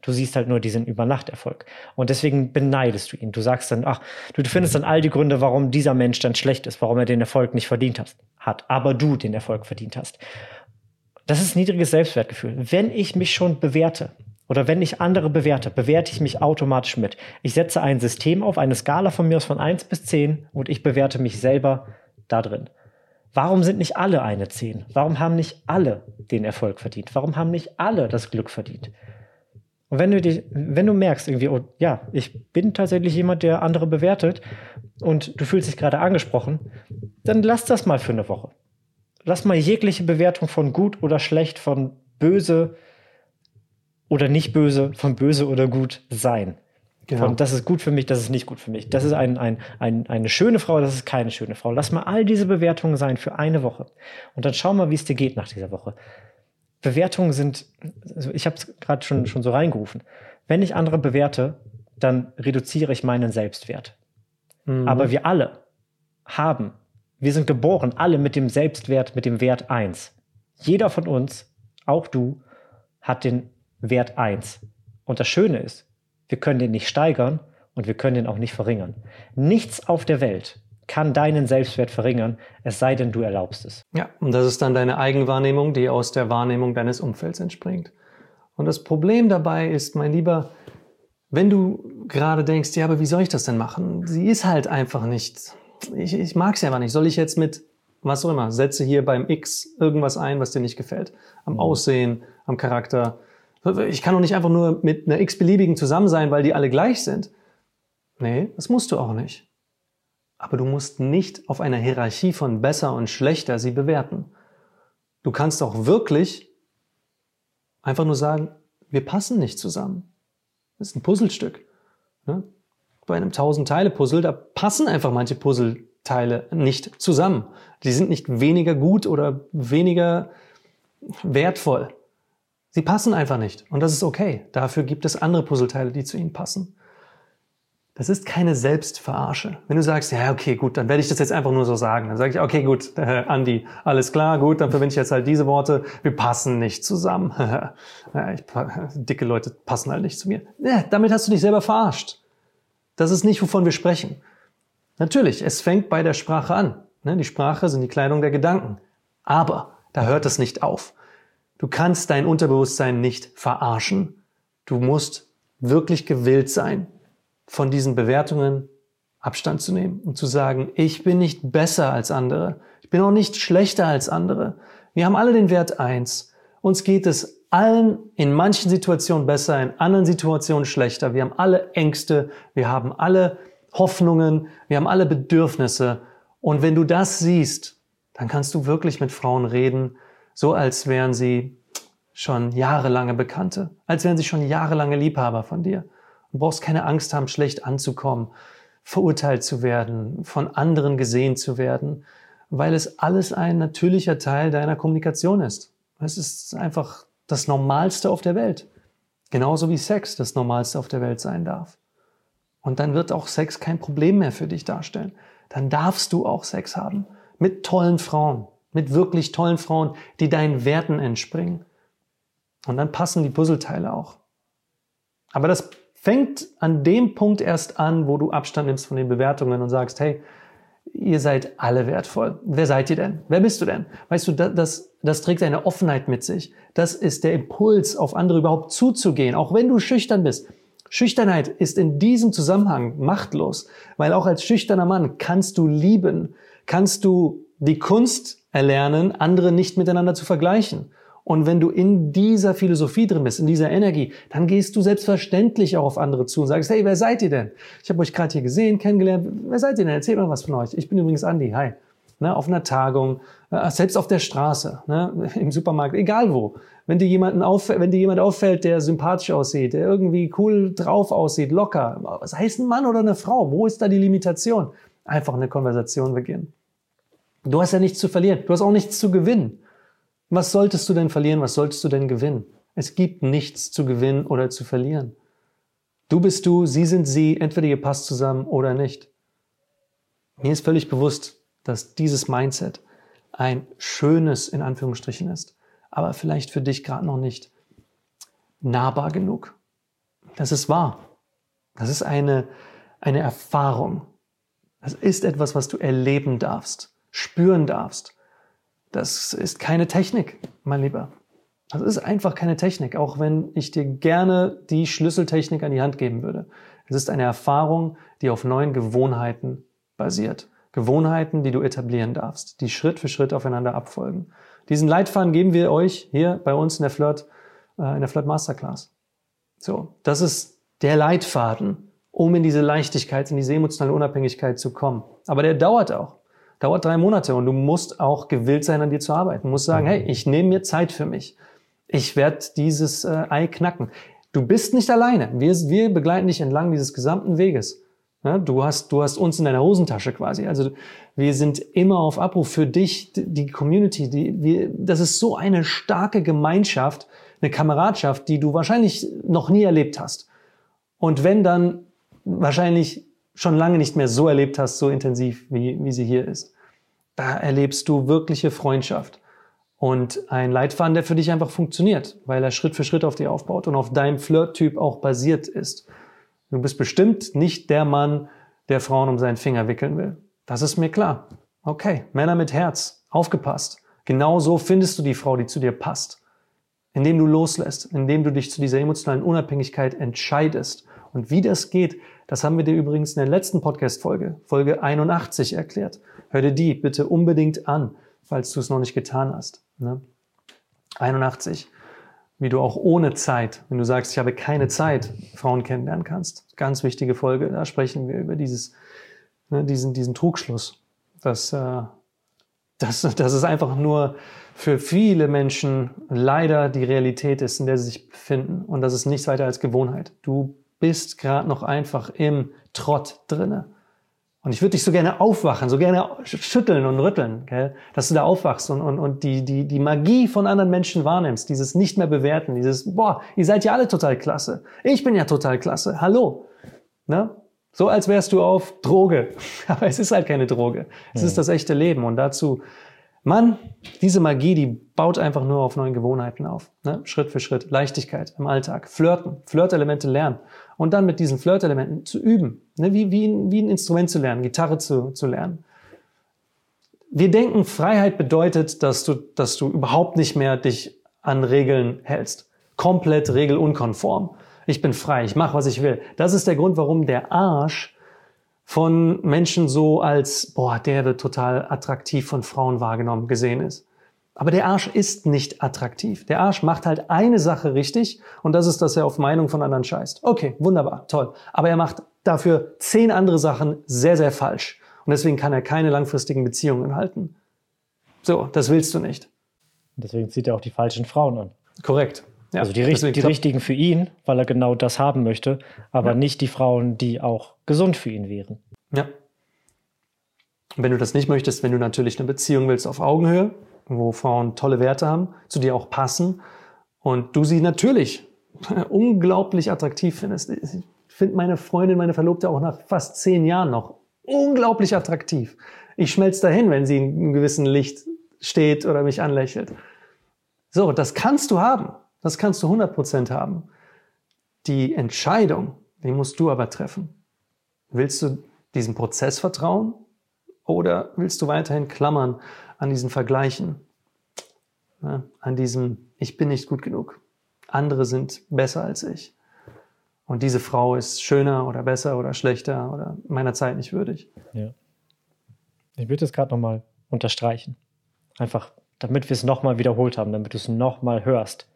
Du siehst halt nur diesen Übernachterfolg. Und deswegen beneidest du ihn. Du sagst dann, ach, du findest dann all die Gründe, warum dieser Mensch dann schlecht ist, warum er den Erfolg nicht verdient hat, hat aber du den Erfolg verdient hast. Das ist niedriges Selbstwertgefühl. Wenn ich mich schon bewerte oder wenn ich andere bewerte, bewerte ich mich automatisch mit. Ich setze ein System auf, eine Skala von mir aus von 1 bis 10 und ich bewerte mich selber da drin. Warum sind nicht alle eine 10? Warum haben nicht alle den Erfolg verdient? Warum haben nicht alle das Glück verdient? Und wenn du, dich, wenn du merkst, irgendwie, oh, ja, ich bin tatsächlich jemand, der andere bewertet und du fühlst dich gerade angesprochen, dann lass das mal für eine Woche lass mal jegliche Bewertung von gut oder schlecht, von böse oder nicht böse, von böse oder gut sein. Genau. Von das ist gut für mich, das ist nicht gut für mich. Das ist ein, ein, ein, eine schöne Frau, das ist keine schöne Frau. Lass mal all diese Bewertungen sein für eine Woche. Und dann schau mal, wie es dir geht nach dieser Woche. Bewertungen sind, also ich habe es gerade schon, schon so reingerufen. Wenn ich andere bewerte, dann reduziere ich meinen Selbstwert. Mhm. Aber wir alle haben, wir sind geboren, alle mit dem Selbstwert, mit dem Wert 1. Jeder von uns, auch du, hat den Wert 1. Und das Schöne ist, wir können den nicht steigern und wir können den auch nicht verringern. Nichts auf der Welt kann deinen Selbstwert verringern, es sei denn, du erlaubst es. Ja, und das ist dann deine Eigenwahrnehmung, die aus der Wahrnehmung deines Umfelds entspringt. Und das Problem dabei ist, mein Lieber, wenn du gerade denkst, ja, aber wie soll ich das denn machen? Sie ist halt einfach nicht, ich, ich mag sie einfach nicht. Soll ich jetzt mit, was auch immer, setze hier beim X irgendwas ein, was dir nicht gefällt? Am Aussehen, am Charakter. Ich kann doch nicht einfach nur mit einer x-beliebigen zusammen sein, weil die alle gleich sind. Nee, das musst du auch nicht. Aber du musst nicht auf einer Hierarchie von besser und schlechter sie bewerten. Du kannst auch wirklich einfach nur sagen, wir passen nicht zusammen. Das ist ein Puzzlestück. Ne? Bei einem 1000-Teile-Puzzle, da passen einfach manche Puzzleteile nicht zusammen. Die sind nicht weniger gut oder weniger wertvoll. Sie passen einfach nicht. Und das ist okay. Dafür gibt es andere Puzzleteile, die zu ihnen passen. Das ist keine Selbstverarsche. Wenn du sagst, ja, okay, gut, dann werde ich das jetzt einfach nur so sagen. Dann sage ich, okay, gut, äh, Andi, alles klar, gut, dann verwende ich jetzt halt diese Worte. Wir passen nicht zusammen. ja, ich, dicke Leute passen halt nicht zu mir. Ja, damit hast du dich selber verarscht. Das ist nicht, wovon wir sprechen. Natürlich, es fängt bei der Sprache an. Ne? Die Sprache sind die Kleidung der Gedanken. Aber da hört es nicht auf. Du kannst dein Unterbewusstsein nicht verarschen. Du musst wirklich gewillt sein, von diesen Bewertungen Abstand zu nehmen und zu sagen, ich bin nicht besser als andere. Ich bin auch nicht schlechter als andere. Wir haben alle den Wert eins. Uns geht es allen in manchen Situationen besser, in anderen Situationen schlechter. Wir haben alle Ängste, wir haben alle Hoffnungen, wir haben alle Bedürfnisse. Und wenn du das siehst, dann kannst du wirklich mit Frauen reden, so als wären sie schon jahrelange Bekannte, als wären sie schon jahrelange Liebhaber von dir. Du brauchst keine Angst haben, schlecht anzukommen. verurteilt zu werden, von anderen gesehen zu werden, weil es alles ein natürlicher Teil deiner Kommunikation ist. Es ist einfach das Normalste auf der Welt. Genauso wie Sex das Normalste auf der Welt sein darf. Und dann wird auch Sex kein Problem mehr für dich darstellen. Dann darfst du auch Sex haben. Mit tollen Frauen. Mit wirklich tollen Frauen, die deinen Werten entspringen. Und dann passen die Puzzleteile auch. Aber das fängt an dem Punkt erst an, wo du Abstand nimmst von den Bewertungen und sagst, hey, ihr seid alle wertvoll. Wer seid ihr denn? Wer bist du denn? Weißt du, das, das trägt eine Offenheit mit sich. Das ist der Impuls, auf andere überhaupt zuzugehen, auch wenn du schüchtern bist. Schüchternheit ist in diesem Zusammenhang machtlos, weil auch als schüchterner Mann kannst du lieben, kannst du die Kunst erlernen, andere nicht miteinander zu vergleichen. Und wenn du in dieser Philosophie drin bist, in dieser Energie, dann gehst du selbstverständlich auch auf andere zu und sagst, hey, wer seid ihr denn? Ich habe euch gerade hier gesehen, kennengelernt. Wer seid ihr denn? Erzählt mal was von euch. Ich bin übrigens Andi. Hi. Ne, auf einer Tagung, äh, selbst auf der Straße, ne, im Supermarkt, egal wo. Wenn dir, jemanden auffällt, wenn dir jemand auffällt, der sympathisch aussieht, der irgendwie cool drauf aussieht, locker, was heißt ein Mann oder eine Frau? Wo ist da die Limitation? Einfach eine Konversation beginnen. Du hast ja nichts zu verlieren. Du hast auch nichts zu gewinnen. Was solltest du denn verlieren? Was solltest du denn gewinnen? Es gibt nichts zu gewinnen oder zu verlieren. Du bist du, sie sind sie, entweder ihr passt zusammen oder nicht. Mir ist völlig bewusst, dass dieses Mindset ein schönes in Anführungsstrichen ist, aber vielleicht für dich gerade noch nicht nahbar genug. Das ist wahr. Das ist eine, eine Erfahrung. Das ist etwas, was du erleben darfst, spüren darfst. Das ist keine Technik, mein Lieber. Das ist einfach keine Technik, auch wenn ich dir gerne die Schlüsseltechnik an die Hand geben würde. Es ist eine Erfahrung, die auf neuen Gewohnheiten basiert. Gewohnheiten, die du etablieren darfst, die Schritt für Schritt aufeinander abfolgen. Diesen Leitfaden geben wir euch hier bei uns in der Flirt, äh, in der Flirt Masterclass. So, das ist der Leitfaden, um in diese Leichtigkeit, in diese emotionale Unabhängigkeit zu kommen. Aber der dauert auch dauert drei Monate und du musst auch gewillt sein, an dir zu arbeiten. Du musst sagen, mhm. hey, ich nehme mir Zeit für mich. Ich werde dieses äh, Ei knacken. Du bist nicht alleine. Wir, wir begleiten dich entlang dieses gesamten Weges. Ja, du, hast, du hast uns in deiner Hosentasche quasi. Also wir sind immer auf Abruf für dich, die Community. Die, wir, das ist so eine starke Gemeinschaft, eine Kameradschaft, die du wahrscheinlich noch nie erlebt hast. Und wenn dann wahrscheinlich schon lange nicht mehr so erlebt hast, so intensiv, wie, wie sie hier ist. Da erlebst du wirkliche Freundschaft und ein Leitfaden, der für dich einfach funktioniert, weil er Schritt für Schritt auf dir aufbaut und auf deinem Flirt-Typ auch basiert ist. Du bist bestimmt nicht der Mann, der Frauen um seinen Finger wickeln will. Das ist mir klar. Okay, Männer mit Herz, aufgepasst. Genau so findest du die Frau, die zu dir passt. Indem du loslässt, indem du dich zu dieser emotionalen Unabhängigkeit entscheidest. Und wie das geht, das haben wir dir übrigens in der letzten Podcast-Folge, Folge 81 erklärt. Hör dir die bitte unbedingt an, falls du es noch nicht getan hast. Ne? 81. Wie du auch ohne Zeit, wenn du sagst, ich habe keine Zeit, Frauen kennenlernen kannst. Ganz wichtige Folge. Da sprechen wir über dieses, ne, diesen, diesen Trugschluss. Dass, äh, dass, dass es einfach nur für viele Menschen leider die Realität ist, in der sie sich befinden. Und das ist nichts weiter als Gewohnheit. Du bist gerade noch einfach im Trott drinne. Und ich würde dich so gerne aufwachen, so gerne schütteln und rütteln, gell? dass du da aufwachst und, und, und die, die, die Magie von anderen Menschen wahrnimmst, dieses nicht mehr bewerten, dieses, boah, ihr seid ja alle total klasse. Ich bin ja total klasse. Hallo. Ne? So als wärst du auf Droge. Aber es ist halt keine Droge. Es ja. ist das echte Leben. Und dazu Mann, diese Magie, die baut einfach nur auf neuen Gewohnheiten auf. Ne? Schritt für Schritt. Leichtigkeit im Alltag. Flirten. Flirtelemente lernen. Und dann mit diesen Flirtelementen zu üben. Ne? Wie, wie, wie ein Instrument zu lernen, Gitarre zu, zu lernen. Wir denken, Freiheit bedeutet, dass du, dass du überhaupt nicht mehr dich an Regeln hältst. Komplett regelunkonform. Ich bin frei, ich mache, was ich will. Das ist der Grund, warum der Arsch von Menschen so als, boah, der wird total attraktiv von Frauen wahrgenommen, gesehen ist. Aber der Arsch ist nicht attraktiv. Der Arsch macht halt eine Sache richtig und das ist, dass er auf Meinung von anderen scheißt. Okay, wunderbar, toll. Aber er macht dafür zehn andere Sachen sehr, sehr falsch. Und deswegen kann er keine langfristigen Beziehungen halten. So, das willst du nicht. Deswegen zieht er auch die falschen Frauen an. Korrekt. Ja, also die, die richtigen für ihn, weil er genau das haben möchte, aber ja. nicht die Frauen, die auch gesund für ihn wären. Ja. Und wenn du das nicht möchtest, wenn du natürlich eine Beziehung willst auf Augenhöhe, wo Frauen tolle Werte haben, zu dir auch passen und du sie natürlich unglaublich attraktiv findest. Ich finde meine Freundin, meine Verlobte auch nach fast zehn Jahren noch unglaublich attraktiv. Ich schmelze dahin, wenn sie in einem gewissen Licht steht oder mich anlächelt. So, das kannst du haben. Das kannst du 100% haben. Die Entscheidung, die musst du aber treffen. Willst du diesem Prozess vertrauen oder willst du weiterhin klammern an diesen Vergleichen? Ja, an diesem, ich bin nicht gut genug. Andere sind besser als ich. Und diese Frau ist schöner oder besser oder schlechter oder meiner Zeit nicht würdig. Ja. Ich würde es gerade nochmal unterstreichen. Einfach, damit wir es nochmal wiederholt haben, damit du es nochmal hörst.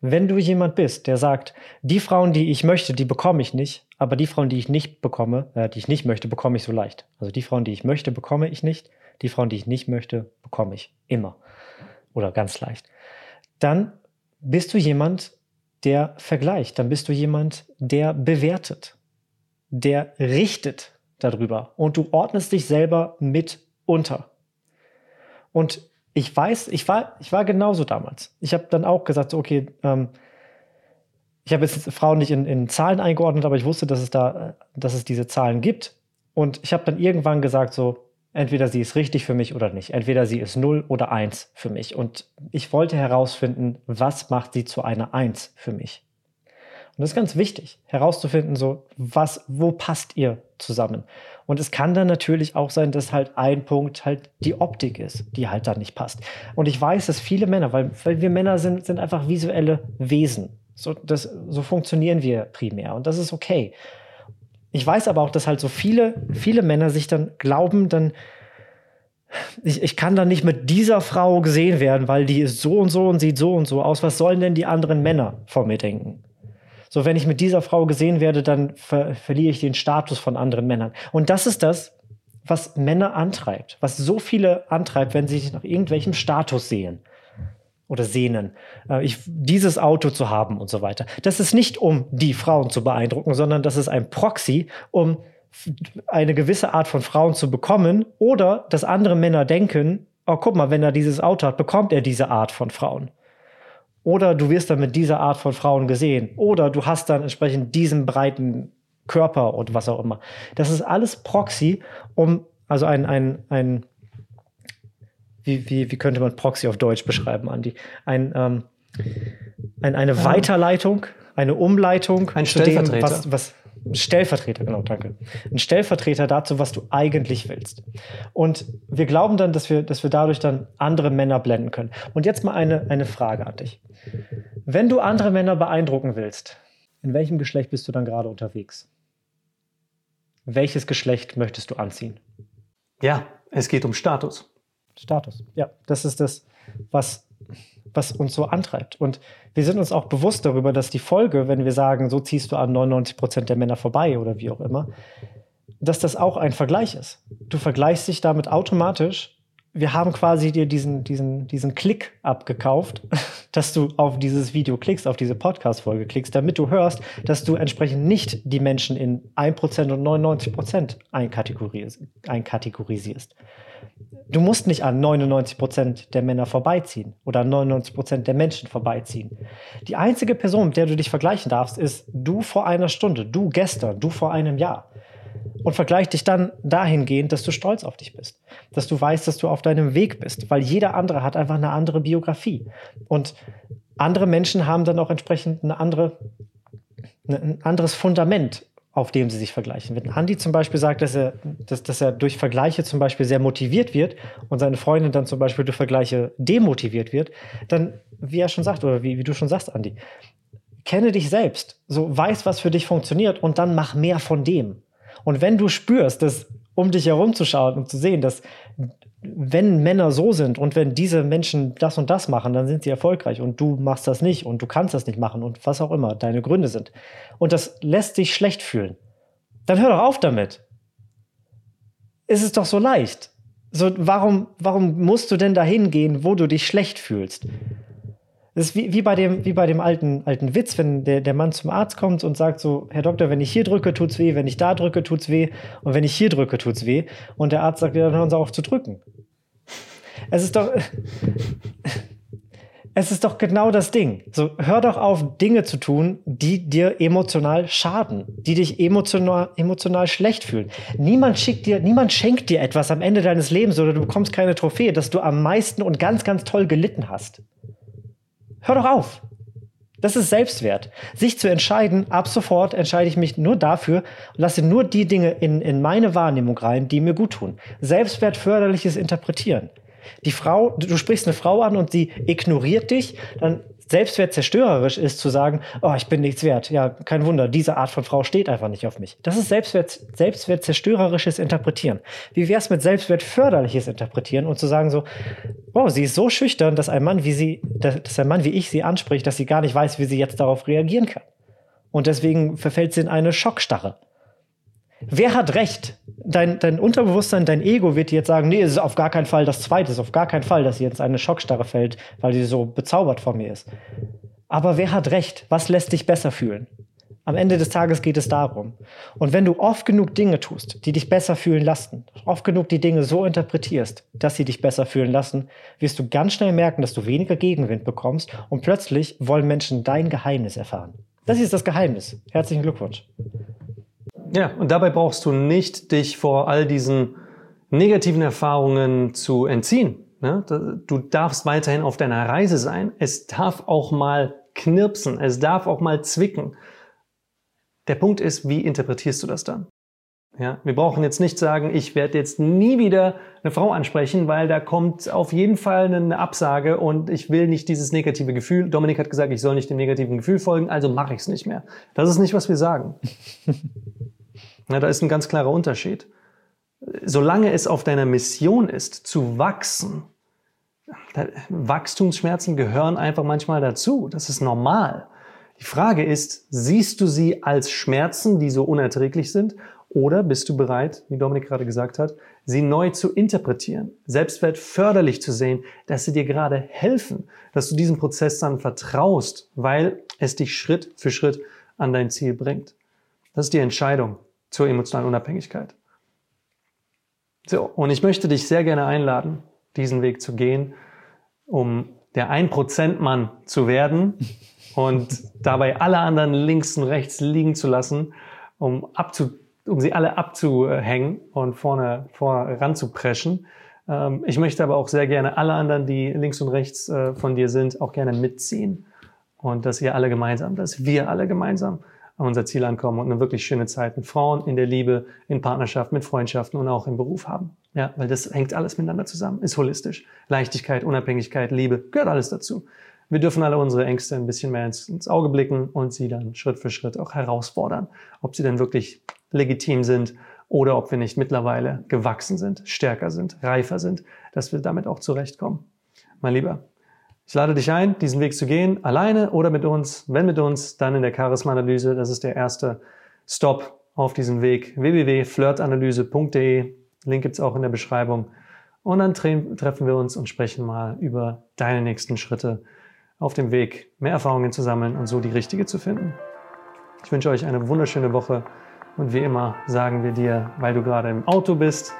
Wenn du jemand bist, der sagt, die Frauen, die ich möchte, die bekomme ich nicht, aber die Frauen, die ich nicht bekomme, äh, die ich nicht möchte, bekomme ich so leicht. Also die Frauen, die ich möchte, bekomme ich nicht. Die Frauen, die ich nicht möchte, bekomme ich immer. Oder ganz leicht. Dann bist du jemand, der vergleicht. Dann bist du jemand, der bewertet. Der richtet darüber. Und du ordnest dich selber mit unter. Und ich weiß, ich war, ich war genauso damals. Ich habe dann auch gesagt, okay, ähm, ich habe jetzt Frauen nicht in, in, Zahlen eingeordnet, aber ich wusste, dass es da, dass es diese Zahlen gibt. Und ich habe dann irgendwann gesagt, so, entweder sie ist richtig für mich oder nicht. Entweder sie ist 0 oder 1 für mich. Und ich wollte herausfinden, was macht sie zu einer 1 für mich. Und das ist ganz wichtig, herauszufinden, so, was, wo passt ihr zusammen? Und es kann dann natürlich auch sein, dass halt ein Punkt halt die Optik ist, die halt da nicht passt. Und ich weiß, dass viele Männer, weil, weil wir Männer sind, sind einfach visuelle Wesen. So, das, so funktionieren wir primär. Und das ist okay. Ich weiß aber auch, dass halt so viele, viele Männer sich dann glauben, dann, ich, ich kann dann nicht mit dieser Frau gesehen werden, weil die ist so und so und sieht so und so aus. Was sollen denn die anderen Männer von mir denken? So, wenn ich mit dieser Frau gesehen werde, dann ver verliere ich den Status von anderen Männern. Und das ist das, was Männer antreibt, was so viele antreibt, wenn sie sich nach irgendwelchem Status sehen oder sehnen, äh, ich, dieses Auto zu haben und so weiter. Das ist nicht, um die Frauen zu beeindrucken, sondern das ist ein Proxy, um eine gewisse Art von Frauen zu bekommen oder dass andere Männer denken, oh, guck mal, wenn er dieses Auto hat, bekommt er diese Art von Frauen. Oder du wirst dann mit dieser Art von Frauen gesehen. Oder du hast dann entsprechend diesen breiten Körper und was auch immer. Das ist alles Proxy, um, also ein, ein, ein wie, wie, wie könnte man Proxy auf Deutsch beschreiben, Andi? Ein, ähm, ein, eine Weiterleitung, eine Umleitung ein Stellvertreter. Dem, was, was, Stellvertreter, genau, danke. Ein Stellvertreter dazu, was du eigentlich willst. Und wir glauben dann, dass wir, dass wir dadurch dann andere Männer blenden können. Und jetzt mal eine, eine Frage an dich. Wenn du andere Männer beeindrucken willst, in welchem Geschlecht bist du dann gerade unterwegs? Welches Geschlecht möchtest du anziehen? Ja, es geht um Status. Status, ja, das ist das, was was uns so antreibt. Und wir sind uns auch bewusst darüber, dass die Folge, wenn wir sagen, so ziehst du an 99 Prozent der Männer vorbei oder wie auch immer, dass das auch ein Vergleich ist. Du vergleichst dich damit automatisch. Wir haben quasi dir diesen, diesen, diesen Klick abgekauft, dass du auf dieses Video klickst, auf diese Podcast-Folge klickst, damit du hörst, dass du entsprechend nicht die Menschen in 1% und 99% einkategorisierst. einkategorisierst du musst nicht an 99 Prozent der Männer vorbeiziehen oder an 99 Prozent der Menschen vorbeiziehen. Die einzige Person, mit der du dich vergleichen darfst, ist du vor einer Stunde, du gestern, du vor einem Jahr. Und vergleich dich dann dahingehend, dass du stolz auf dich bist. Dass du weißt, dass du auf deinem Weg bist. Weil jeder andere hat einfach eine andere Biografie. Und andere Menschen haben dann auch entsprechend eine andere, ein anderes Fundament auf dem sie sich vergleichen. Wenn Andi zum Beispiel sagt, dass er, dass, dass er durch Vergleiche zum Beispiel sehr motiviert wird und seine Freundin dann zum Beispiel durch Vergleiche demotiviert wird, dann, wie er schon sagt, oder wie, wie du schon sagst, Andi, kenne dich selbst, so weiß, was für dich funktioniert und dann mach mehr von dem. Und wenn du spürst, dass um dich herumzuschauen und zu sehen, dass wenn Männer so sind und wenn diese Menschen das und das machen, dann sind sie erfolgreich und du machst das nicht und du kannst das nicht machen und was auch immer deine Gründe sind. Und das lässt dich schlecht fühlen. Dann hör doch auf damit. Es ist doch so leicht. So, warum, warum musst du denn dahin gehen, wo du dich schlecht fühlst? Das ist wie, wie, bei dem, wie bei dem alten, alten Witz, wenn der, der Mann zum Arzt kommt und sagt so, Herr Doktor, wenn ich hier drücke, tut's weh, wenn ich da drücke, tut's weh und wenn ich hier drücke, tut's weh. Und der Arzt sagt, ja, dann hören Sie auf zu drücken. Es ist doch, es ist doch genau das Ding. So, hör doch auf, Dinge zu tun, die dir emotional schaden, die dich emotional, emotional schlecht fühlen. Niemand schickt dir, niemand schenkt dir etwas am Ende deines Lebens oder du bekommst keine Trophäe, dass du am meisten und ganz, ganz toll gelitten hast. Hör doch auf. Das ist Selbstwert. Sich zu entscheiden, ab sofort entscheide ich mich nur dafür und lasse nur die Dinge in, in meine Wahrnehmung rein, die mir gut tun. Selbstwertförderliches Interpretieren die Frau, du sprichst eine Frau an und sie ignoriert dich, dann Selbstwert zerstörerisch ist zu sagen, oh, ich bin nichts wert. Ja, kein Wunder, diese Art von Frau steht einfach nicht auf mich. Das ist Selbstwert, Selbstwert zerstörerisches Interpretieren. Wie wäre es mit Selbstwert förderliches Interpretieren und zu sagen so, oh, sie ist so schüchtern, dass ein Mann wie sie, dass ein Mann wie ich sie anspricht, dass sie gar nicht weiß, wie sie jetzt darauf reagieren kann. Und deswegen verfällt sie in eine Schockstarre. Wer hat recht? Dein, dein Unterbewusstsein, dein Ego wird dir jetzt sagen, nee, es ist auf gar keinen Fall das Zweite, es ist auf gar keinen Fall, dass sie jetzt eine Schockstarre fällt, weil sie so bezaubert von mir ist. Aber wer hat recht? Was lässt dich besser fühlen? Am Ende des Tages geht es darum. Und wenn du oft genug Dinge tust, die dich besser fühlen lassen, oft genug die Dinge so interpretierst, dass sie dich besser fühlen lassen, wirst du ganz schnell merken, dass du weniger Gegenwind bekommst und plötzlich wollen Menschen dein Geheimnis erfahren. Das ist das Geheimnis. Herzlichen Glückwunsch. Ja, und dabei brauchst du nicht dich vor all diesen negativen Erfahrungen zu entziehen. Ne? Du darfst weiterhin auf deiner Reise sein. Es darf auch mal knirpsen. Es darf auch mal zwicken. Der Punkt ist, wie interpretierst du das dann? Ja, wir brauchen jetzt nicht sagen, ich werde jetzt nie wieder eine Frau ansprechen, weil da kommt auf jeden Fall eine Absage und ich will nicht dieses negative Gefühl. Dominik hat gesagt, ich soll nicht dem negativen Gefühl folgen, also mache ich es nicht mehr. Das ist nicht, was wir sagen. Ja, da ist ein ganz klarer Unterschied. Solange es auf deiner Mission ist, zu wachsen, Wachstumsschmerzen gehören einfach manchmal dazu. Das ist normal. Die Frage ist, siehst du sie als Schmerzen, die so unerträglich sind, oder bist du bereit, wie Dominik gerade gesagt hat, sie neu zu interpretieren, Selbstwert förderlich zu sehen, dass sie dir gerade helfen, dass du diesem Prozess dann vertraust, weil es dich Schritt für Schritt an dein Ziel bringt. Das ist die Entscheidung zur emotionalen Unabhängigkeit. So, und ich möchte dich sehr gerne einladen, diesen Weg zu gehen, um der 1%-Mann zu werden und dabei alle anderen links und rechts liegen zu lassen, um, abzu, um sie alle abzuhängen und vorne, vorne ranzupreschen. Ähm, ich möchte aber auch sehr gerne alle anderen, die links und rechts äh, von dir sind, auch gerne mitziehen. Und dass ihr alle gemeinsam, dass wir alle gemeinsam an unser Ziel ankommen und eine wirklich schöne Zeit mit Frauen, in der Liebe, in Partnerschaft, mit Freundschaften und auch im Beruf haben. Ja, weil das hängt alles miteinander zusammen, ist holistisch. Leichtigkeit, Unabhängigkeit, Liebe, gehört alles dazu. Wir dürfen alle unsere Ängste ein bisschen mehr ins, ins Auge blicken und sie dann Schritt für Schritt auch herausfordern, ob sie denn wirklich legitim sind oder ob wir nicht mittlerweile gewachsen sind, stärker sind, reifer sind, dass wir damit auch zurechtkommen. Mein Lieber, ich lade dich ein, diesen Weg zu gehen, alleine oder mit uns. Wenn mit uns, dann in der Charisma-Analyse. Das ist der erste Stop auf diesem Weg. www.flirtanalyse.de. Link gibt's auch in der Beschreibung. Und dann tre treffen wir uns und sprechen mal über deine nächsten Schritte auf dem Weg, mehr Erfahrungen zu sammeln und so die richtige zu finden. Ich wünsche euch eine wunderschöne Woche und wie immer sagen wir dir, weil du gerade im Auto bist,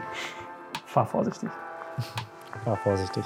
fahr vorsichtig. Fahr vorsichtig.